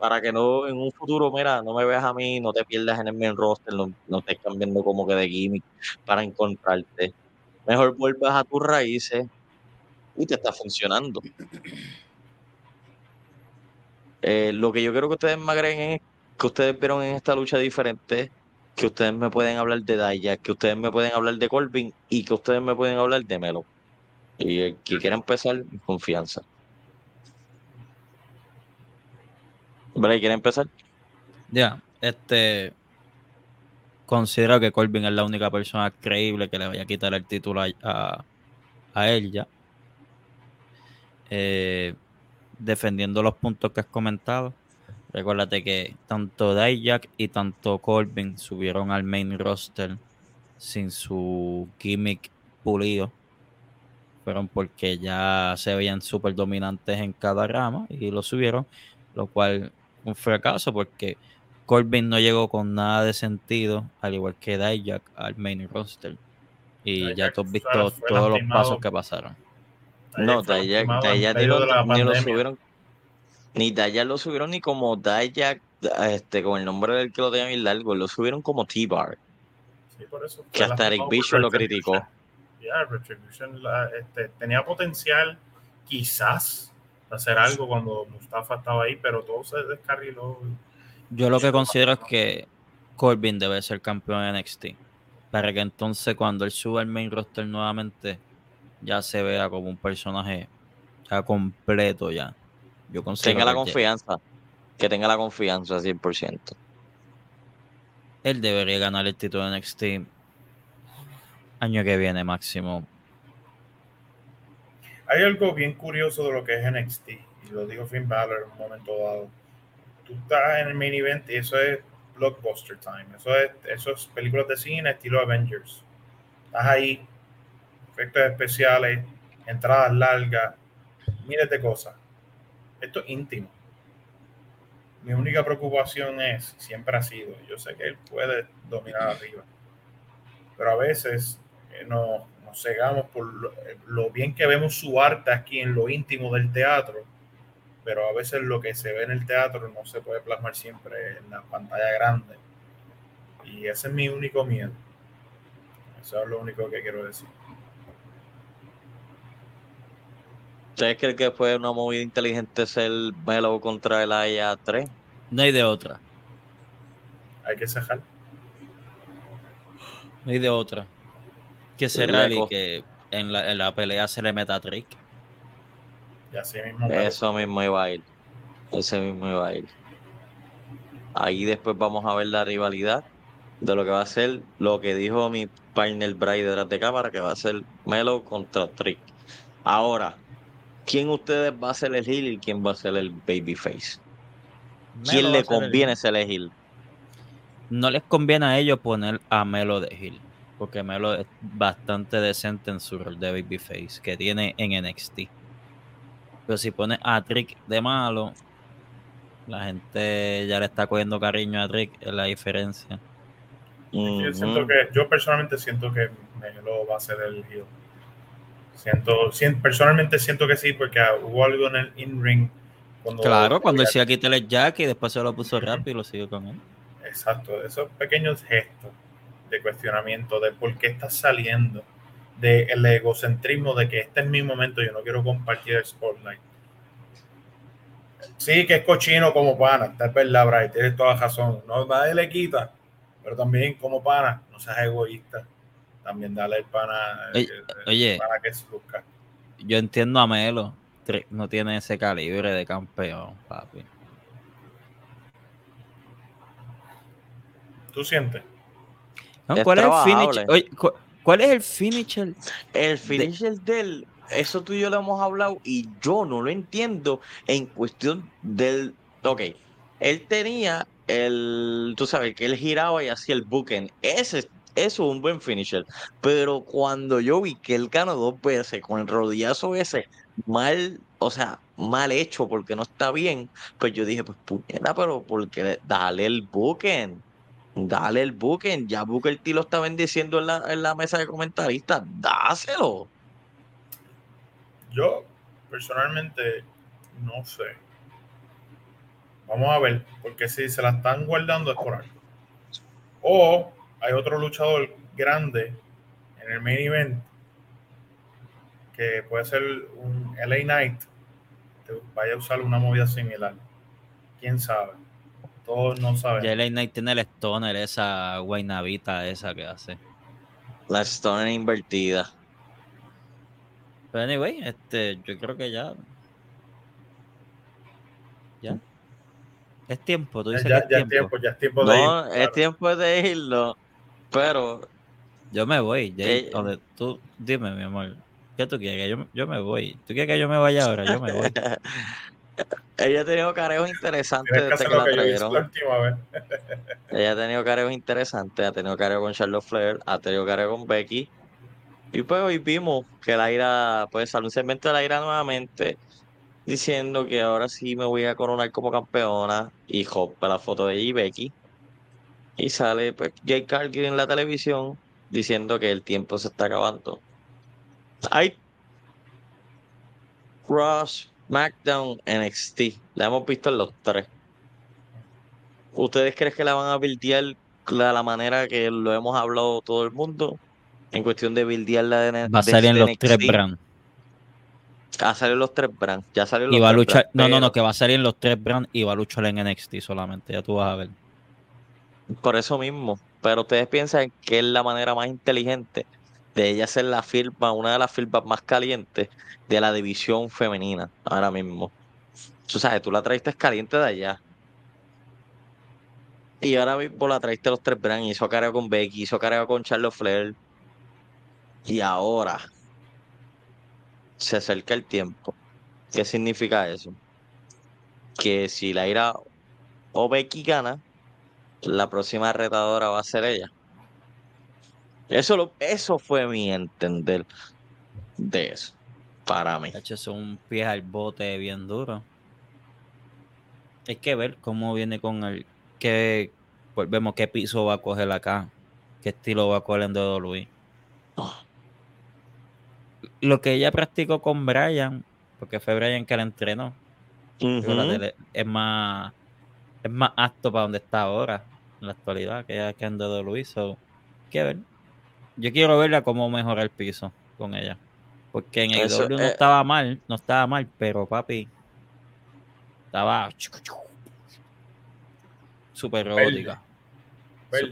para que no en un futuro, mira, no me veas a mí, no te pierdas en el main roster, no, no estés cambiando como que de gimmick para encontrarte. Mejor vuelvas a tus raíces y te está funcionando. Eh, lo que yo quiero que ustedes me agreguen es que ustedes vieron en esta lucha diferente, que ustedes me pueden hablar de Daya, que ustedes me pueden hablar de Corbin y que ustedes me pueden hablar de Melo. Y el que quiera empezar, confianza. ¿Vale? ¿Quiere empezar? Ya, este. Considero que Corbin es la única persona creíble que le vaya a quitar el título a, a, él ya. Eh, defendiendo los puntos que has comentado. Recuérdate que tanto Dijak y tanto Corbin subieron al main roster sin su gimmick pulido. Fueron porque ya se veían súper dominantes en cada rama y lo subieron, lo cual un fracaso porque Corbin no llegó con nada de sentido, al igual que Dijak al main roster. Y ya tú has visto todos los pasos que pasaron. No, Dijak, ni, lo, ni lo subieron. Ni Dijak lo subieron ni como Dijak, este, con el nombre del que lo tenía bien largo, lo subieron como T-Bar. Sí, por eso. Que hasta Eric Bishop lo criticó. Ya, Retribution este, tenía potencial, quizás, hacer algo cuando Mustafa estaba ahí, pero todo se descarriló. Yo lo que considero es que Corbin debe ser campeón de NXT. Para que entonces cuando él suba al main roster nuevamente, ya se vea como un personaje ya completo ya. Yo tenga la confianza. Que tenga la confianza 100%. Él debería ganar el título de NXT año que viene máximo hay algo bien curioso de lo que es NXT, y lo dijo Finn Balor en un momento dado. Tú estás en el main event y eso es blockbuster time, eso es, eso es películas de cine estilo Avengers. Estás ahí, efectos especiales, entradas largas, miles de cosas. Esto es íntimo. Mi única preocupación es, siempre ha sido, yo sé que él puede dominar arriba, pero a veces eh, no, nos cegamos por lo, bien que vemos su arte aquí en lo íntimo del teatro, pero a veces lo que se ve en el teatro no se puede plasmar siempre en la pantalla grande. Y ese es mi único miedo. Eso es lo único que quiero decir. ¿Ustedes creen que fue una movida inteligente ser Melo contra el AIA 3? No hay de otra. Hay que cejar. No hay de otra que ser y que en la, en la, pelea se le meta a Trick. Eso mismo iba a ir. Ese mismo iba a ir. Ahí después vamos a ver la rivalidad de lo que va a ser lo que dijo mi partner Brian detrás de cámara, que va a ser Melo contra Trick. Ahora, ¿quién ustedes va a ser el heel y quién va a ser el babyface? ¿Quién le conviene ser el heel? No les conviene a ellos poner a Melo de heel porque Melo es bastante decente en su rol de babyface que tiene en NXT. Pero si pone a Trick de malo, la gente ya le está cogiendo cariño a Trick, es la diferencia. Yo, siento que, yo personalmente siento que Melo va a ser el heel. Siento, personalmente siento que sí, porque hubo algo en el in-ring. Claro, cuando decía quítale el jack y después se lo puso rápido y lo siguió con él. Exacto, esos pequeños gestos de cuestionamiento de por qué estás saliendo, del egocentrismo de que este es mi momento, yo no quiero compartir el spotlight. Sí, que es cochino como pana, está verdad, Bray, tienes toda razón. No, nadie le quita, pero también como pana, no seas egoísta. También dale el pana, oye, oye que Yo entiendo a Melo, no tiene ese calibre de campeón, papi. ¿Tú sientes? ¿Cuál, es el finish? ¿Cuál es el finisher? El finisher del. Eso tú y yo lo hemos hablado y yo no lo entiendo en cuestión del. Ok, él tenía el, tú sabes, que él giraba y hacía el booking. Ese, es un buen finisher. Pero cuando yo vi que él ganó dos veces con el rodillazo ese, mal, o sea, mal hecho porque no está bien, pues yo dije, pues puñeta, pero porque dale el booking. Dale el booking. Ya Booker T lo está bendiciendo en la, en la mesa de comentaristas. Dáselo. Yo, personalmente, no sé. Vamos a ver, porque si se la están guardando es por algo. O hay otro luchador grande en el main event que puede ser un LA Knight que vaya a usar una movida similar. ¿Quién sabe? Todos no saben. Ya LA Knight tiene el stoner, esa guaynavita esa que hace. La stoner invertida. Pero anyway, este, yo creo que ya. Ya. Es tiempo, tú dices ya, que es ya tiempo. es tiempo, ya es tiempo de No, ir. es tiempo de irlo. Pero Yo me voy. Jay, Eh, donde tú, dime, mi amor. ¿Qué tú quieres? Yo, yo me voy. ¿Tú quieres que yo me vaya ahora? Yo me voy. [laughs] ella ha tenido careos interesantes que desde que la que trajeron. la última vez. [laughs] Ella ha tenido careos interesantes, ha tenido careo con Charlotte Flair, ha tenido careo con Becky. Y pues hoy vimos que la ira, pues salió un segmento de la ira nuevamente diciendo que ahora sí me voy a coronar como campeona. Y para la foto de ella y Becky. Y sale pues Jake Cargill en la televisión diciendo que el tiempo se está acabando. Hay Ross, SmackDown, NXT. La hemos visto en los tres. ¿Ustedes creen que la van a buildear de la manera que lo hemos hablado todo el mundo? En cuestión de buildearla de, Va a salir en los tres NXT. brands. Ah, salió los tres brands. Ya salió Y los va a tres luchar. brands, No, no, no, que va a salir en los tres brands y va a luchar en NXT solamente. Ya tú vas a ver. Por eso mismo. Pero ustedes piensan que es la manera más inteligente de ella ser la firma, una de las firmas más calientes de la división femenina ahora mismo. Tú sabes, tú la traiste caliente de allá. Y ahora mismo la traiste los tres brands. Hizo careo con Becky, hizo careo con Charlotte Flair. Y ahora se acerca el tiempo. ¿Qué significa eso? Que si la ira o Becky gana, la próxima retadora va a ser ella. Eso, lo, eso fue mi entender de eso, para mí. De hecho, es un pie al bote bien duro. Hay que ver cómo viene con el. Qué, volvemos, qué piso va a coger acá. Qué estilo va a coger en WWE. Lo que ella practicó con Brian, porque fue Brian que la entrenó, Ujú. fíjate, es más es más apto para donde está ahora, en la actualidad, que ella que en WWE. So, hay que ver. Yo quiero verla cómo mejora el piso con ella. Porque en el Eso, W no eh, estaba mal, no estaba mal, pero papi, estaba super robótica.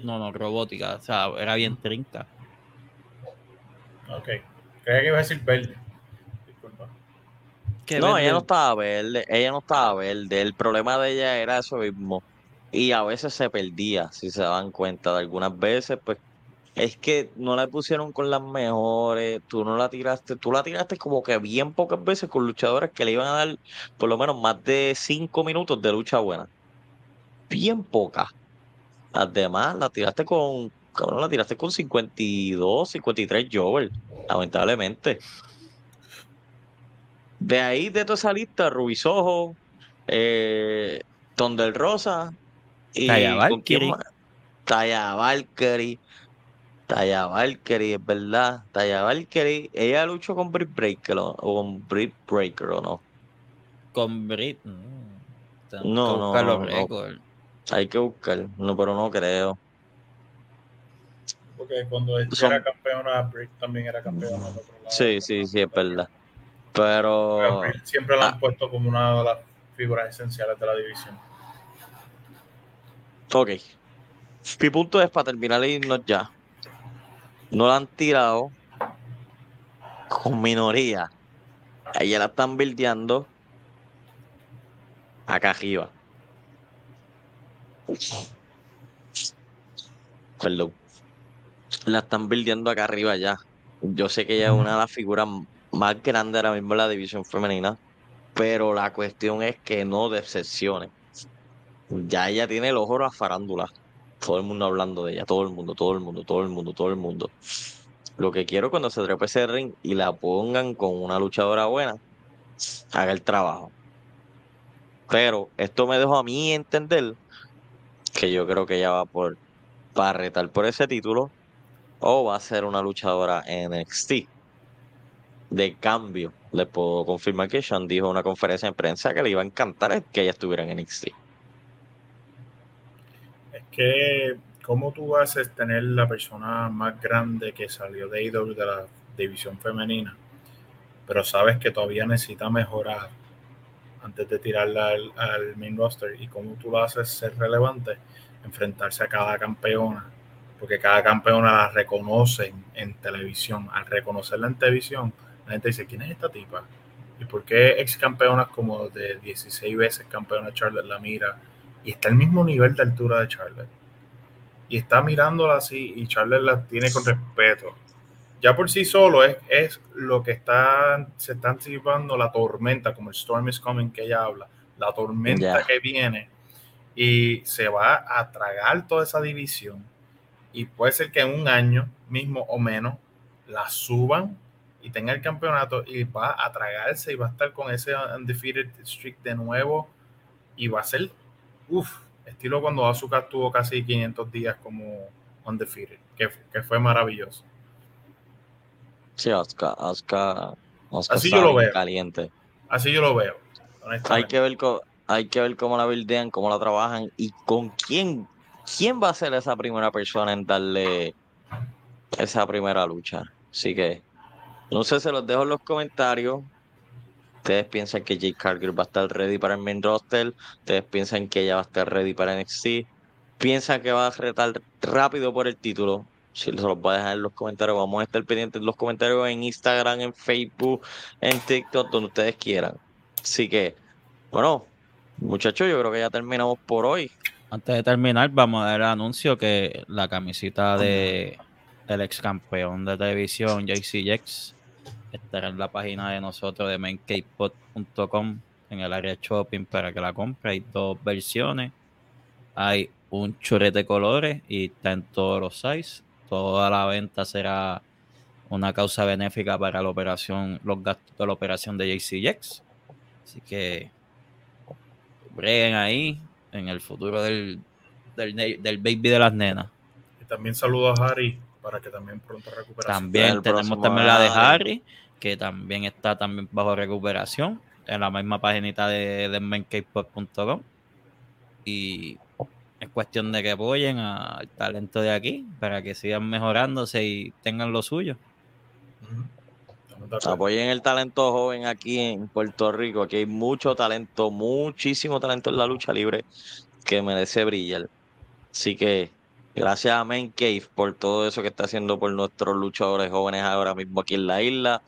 No, no, robótica. O sea, era bien trinca. Ok. Creía que iba a decir verde. Disculpa. No, verde- ella no estaba verde, ella no estaba verde. El problema de ella era eso mismo. Y a veces se perdía, si se dan cuenta. De algunas veces, pues, es que no la pusieron con las mejores. Tú no la tiraste, tú la tiraste como que bien pocas veces con luchadores que le iban a dar por lo menos más de cinco minutos de lucha buena. Bien pocas. Las demás la tiraste con, cabrón, la tiraste con 52, 53 Jover, lamentablemente. De ahí, de toda esa lista, Rubisojo, eh, Tondel Rosa Taya ¿con quién Valkyrie. Taya Valkyrie. Taya Valkyrie, es verdad. Taya Valkyrie, ella luchó con Britt Breaker o, o con Britt Breaker o no. Con Brit. mm, tengo que No, no, buscar los no, no. récords. Hay que buscar, no, pero no creo. Porque cuando ella Son- era campeona, Britt también era campeona. del otro lado. Sí, sí, sí, es verdad. Pero Britt siempre la han Ah. puesto como una de las figuras esenciales de la división. Ok. Mi punto es para terminar e irnos ya. No la han tirado con minoría. Ella la están bildeando acá arriba. Perdón. La están bildeando acá arriba ya. Yo sé que ella es una de las figuras más grandes ahora mismo en la división femenina. Pero la cuestión es que no decepcione. Ya ella tiene el ojo a la farándula. Todo el mundo hablando de ella, todo el mundo, todo el mundo, todo el mundo, todo el mundo. Lo que quiero cuando se trepe ese ring y la pongan con una luchadora buena, haga el trabajo. Pero esto me dejó a mí entender que yo creo que ella va por para retar por ese título o va a ser una luchadora NXT. De cambio, le puedo confirmar que Sean dijo en una conferencia de prensa que le iba a encantar que ella estuviera en NXT. Que, ¿cómo tú a tener la persona más grande que salió de IW de la división femenina? Pero sabes que todavía necesita mejorar antes de tirarla al, al main roster. ¿Y cómo tú lo haces ser relevante? enfrentarse a cada campeona, porque cada campeona la reconocen en televisión. Al reconocerla en televisión, la gente dice, ¿quién es esta tipa? ¿Y por qué ex campeonas como de 16 veces campeona Charlotte la mira? Y está al mismo nivel de altura de Charlotte. Y está mirándola así y Charlotte la tiene con respeto. Ya por sí solo es, es lo que está, se está anticipando la tormenta, como el Storm is Coming que ella habla, la tormenta que viene y se va a tragar toda esa división y puede ser que en un año mismo o menos la suban y tenga el campeonato y va a tragarse y va a estar con ese undefeated streak de nuevo y va a ser, uff, estilo cuando Azuka tuvo casi 500 días como undefeated, que, que fue maravilloso. Sí, Asuka, Asuka, Así yo lo veo. Caliente. Así yo lo veo. Hay que ver hay que ver cómo la buildean, cómo la trabajan y con quién, quién va a ser esa primera persona en darle esa primera lucha. Así que, no sé, se los dejo en los comentarios. Ustedes piensan que Jake Cargill va a estar ready para el main roster. Ustedes piensan que ella va a estar ready para NXT. Piensan que va a retar rápido por el título. Si se los voy a dejar en los comentarios, vamos a estar pendientes de los comentarios en Instagram, en Facebook, en TikTok, donde ustedes quieran. Así que, bueno, Muchachos, yo creo que ya terminamos por hoy. Antes de terminar, vamos a dar el anuncio que la camisita de el ex campeón de televisión, JC Jex, estará en la página de nosotros de maincapepod.com en el área shopping para que la compre. Hay dos versiones. Hay un churrete de colores y está en todos los sizes. Toda la venta será una causa benéfica para la operación, los gastos de la operación de JC Jex. Así que breguen ahí en el futuro del, del, baby de las nenas. Y también saludo a Harry para que también pronto recupere. También tenemos también la de Harry, que también está también bajo recuperación en la misma paginita de, de Y es cuestión de que apoyen al talento de aquí para que sigan mejorándose y tengan lo suyo. Apoyen el talento joven aquí en Puerto Rico. Aquí hay mucho talento, muchísimo talento en la lucha libre que merece brillar. Así que gracias a Main Cave por todo eso que está haciendo por nuestros luchadores jóvenes ahora mismo aquí en la isla.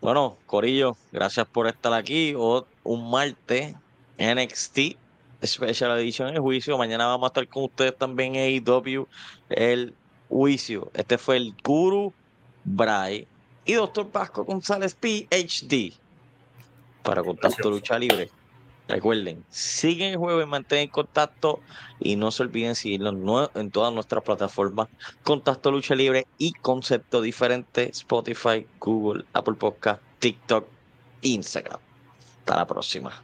Bueno, Corillo, gracias por estar aquí. un martes NXT Special Edition el juicio. Mañana vamos a estar con ustedes también en AEW el juicio. Este fue el Guru Bray y Doctor Pasco González PhD para Contacto Lucha Libre. Recuerden, siguen el juego y mantengan contacto y no se olviden seguirnos en todas nuestras plataformas Contacto Lucha Libre y Concepto Diferente, Spotify, Google, Apple Podcast, TikTok, Instagram. Hasta la próxima.